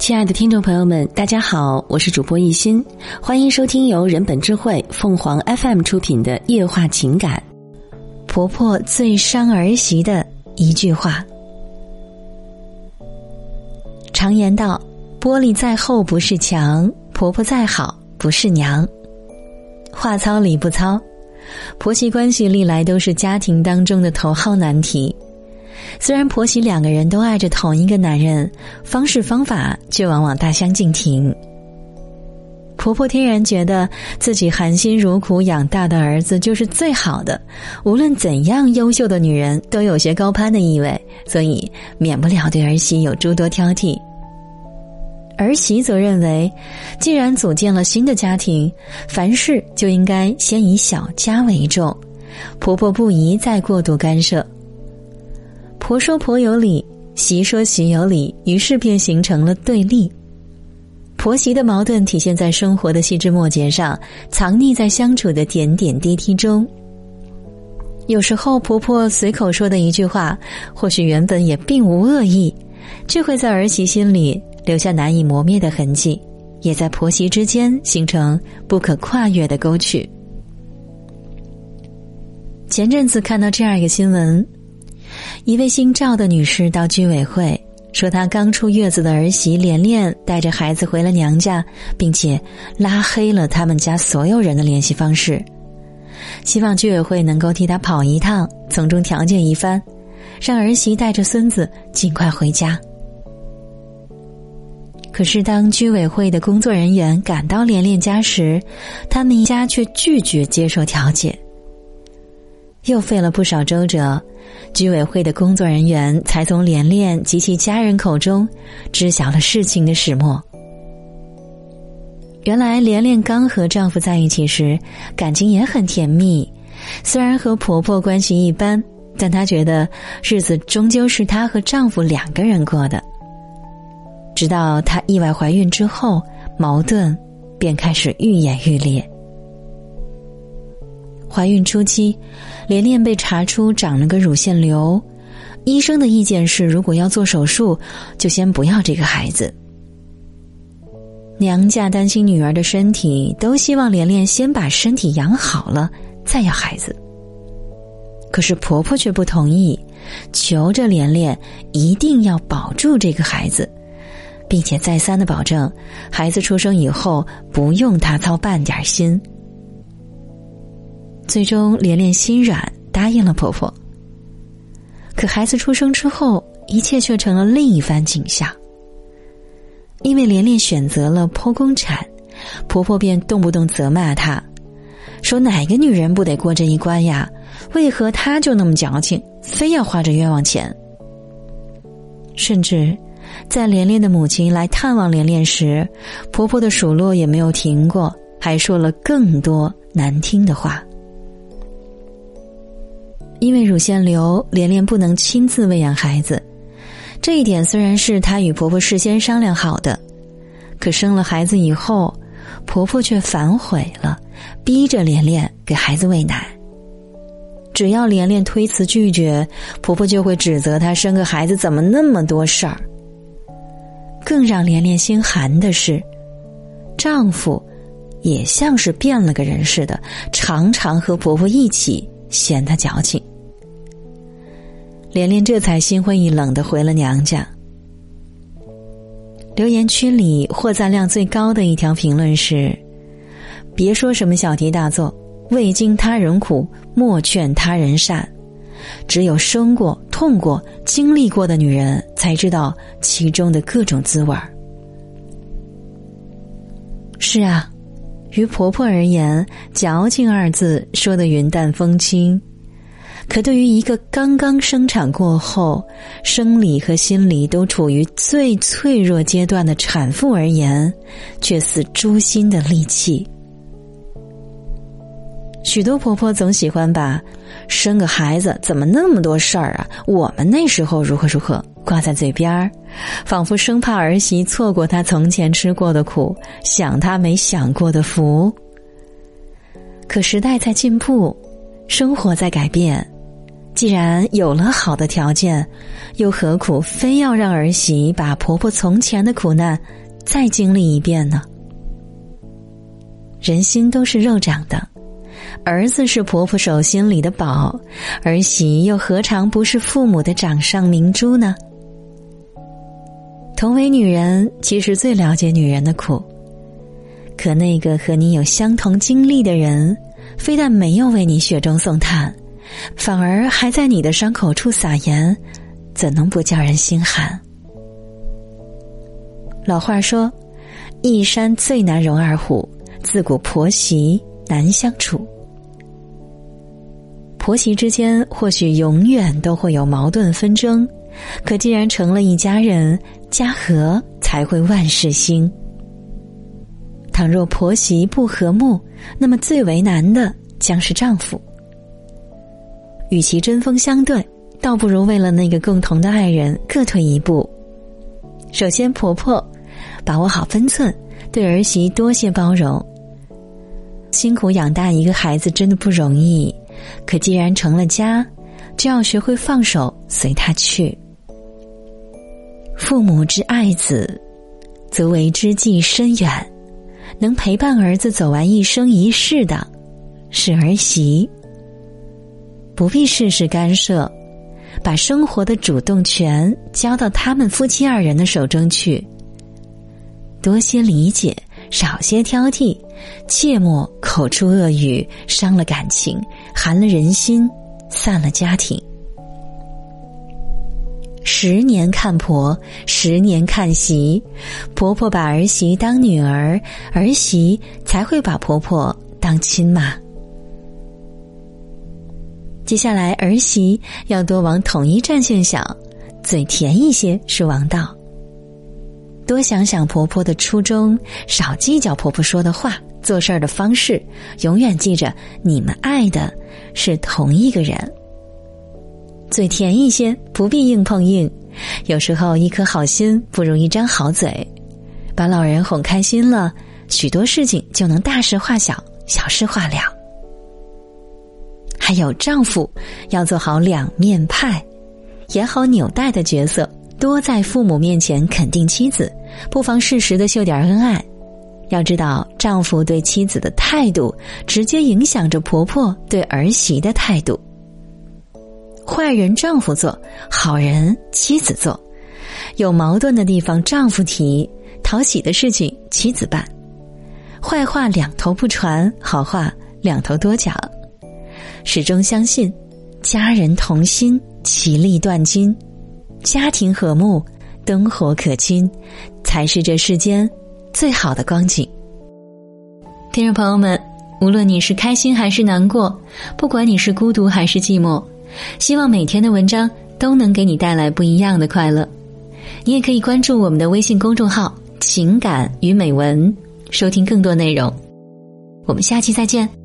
亲爱的听众朋友们，大家好，我是主播一心，欢迎收听由人本智慧凤凰 FM 出品的夜话情感。婆婆最伤儿媳的一句话。常言道：“玻璃再厚不是墙，婆婆再好不是娘。”话糙理不糙，婆媳关系历来都是家庭当中的头号难题。虽然婆媳两个人都爱着同一个男人，方式方法却往往大相径庭。婆婆天然觉得自己含辛茹苦养大的儿子就是最好的，无论怎样优秀的女人都有些高攀的意味，所以免不了对儿媳有诸多挑剔。儿媳则认为，既然组建了新的家庭，凡事就应该先以小家为重，婆婆不宜再过度干涉。婆说婆有理，媳说媳有理，于是便形成了对立。婆媳的矛盾体现在生活的细枝末节上，藏匿在相处的点点滴滴中。有时候，婆婆随口说的一句话，或许原本也并无恶意，却会在儿媳心里留下难以磨灭的痕迹，也在婆媳之间形成不可跨越的沟渠。前阵子看到这样一个新闻。一位姓赵的女士到居委会说，她刚出月子的儿媳连连带着孩子回了娘家，并且拉黑了他们家所有人的联系方式，希望居委会能够替她跑一趟，从中调解一番，让儿媳带着孙子尽快回家。可是，当居委会的工作人员赶到连连家时，他们一家却拒绝接受调解。又费了不少周折，居委会的工作人员才从连连及其家人口中知晓了事情的始末。原来，连连刚和丈夫在一起时，感情也很甜蜜。虽然和婆婆关系一般，但她觉得日子终究是她和丈夫两个人过的。直到她意外怀孕之后，矛盾便开始愈演愈烈。怀孕初期，连连被查出长了个乳腺瘤，医生的意见是，如果要做手术，就先不要这个孩子。娘家担心女儿的身体，都希望连连先把身体养好了再要孩子。可是婆婆却不同意，求着连连一定要保住这个孩子，并且再三的保证，孩子出生以后不用她操半点心。最终，连连心软答应了婆婆。可孩子出生之后，一切却成了另一番景象。因为连连选择了剖宫产，婆婆便动不动责骂她，说：“哪个女人不得过这一关呀？为何她就那么矫情，非要花这冤枉钱？”甚至，在连连的母亲来探望连连时，婆婆的数落也没有停过，还说了更多难听的话。因为乳腺瘤，连连不能亲自喂养孩子。这一点虽然是她与婆婆事先商量好的，可生了孩子以后，婆婆却反悔了，逼着连连给孩子喂奶。只要连连推辞拒绝，婆婆就会指责她生个孩子怎么那么多事儿。更让连连心寒的是，丈夫也像是变了个人似的，常常和婆婆一起嫌她矫情。连连这才心灰意冷的回了娘家。留言区里获赞量最高的一条评论是：“别说什么小题大做，未经他人苦，莫劝他人善。只有生过、痛过、经历过的女人，才知道其中的各种滋味儿。”是啊，于婆婆而言，“矫情”二字说的云淡风轻。可对于一个刚刚生产过后，生理和心理都处于最脆弱阶段的产妇而言，却似诛心的利器。许多婆婆总喜欢把“生个孩子怎么那么多事儿啊？我们那时候如何如何”挂在嘴边儿，仿佛生怕儿媳错过她从前吃过的苦，享她没享过的福。可时代在进步，生活在改变。既然有了好的条件，又何苦非要让儿媳把婆婆从前的苦难再经历一遍呢？人心都是肉长的，儿子是婆婆手心里的宝，儿媳又何尝不是父母的掌上明珠呢？同为女人，其实最了解女人的苦。可那个和你有相同经历的人，非但没有为你雪中送炭，反而还在你的伤口处撒盐，怎能不叫人心寒？老话说：“一山最难容二虎，自古婆媳难相处。”婆媳之间或许永远都会有矛盾纷争，可既然成了一家人。家和才会万事兴。倘若婆媳不和睦，那么最为难的将是丈夫。与其针锋相对，倒不如为了那个共同的爱人各退一步。首先，婆婆把握好分寸，对儿媳多些包容。辛苦养大一个孩子真的不容易，可既然成了家，就要学会放手，随他去。父母之爱子，则为之计深远。能陪伴儿子走完一生一世的，是儿媳。不必事事干涉，把生活的主动权交到他们夫妻二人的手中去。多些理解，少些挑剔，切莫口出恶语，伤了感情，寒了人心，散了家庭。十年看婆，十年看媳，婆婆把儿媳当女儿，儿媳才会把婆婆当亲妈。接下来，儿媳要多往统一战线想，嘴甜一些是王道。多想想婆婆的初衷，少计较婆婆说的话、做事儿的方式，永远记着你们爱的是同一个人。嘴甜一些，不必硬碰硬。有时候一颗好心不如一张好嘴，把老人哄开心了，许多事情就能大事化小，小事化了。还有丈夫要做好两面派，演好纽带的角色，多在父母面前肯定妻子，不妨适时的秀点恩爱。要知道，丈夫对妻子的态度，直接影响着婆婆对儿媳的态度。坏人丈夫做，好人妻子做，有矛盾的地方丈夫提，讨喜的事情妻子办。坏话两头不传，好话两头多讲。始终相信，家人同心，其利断金；家庭和睦，灯火可亲，才是这世间最好的光景。听众朋友们，无论你是开心还是难过，不管你是孤独还是寂寞。希望每天的文章都能给你带来不一样的快乐。你也可以关注我们的微信公众号“情感与美文”，收听更多内容。我们下期再见。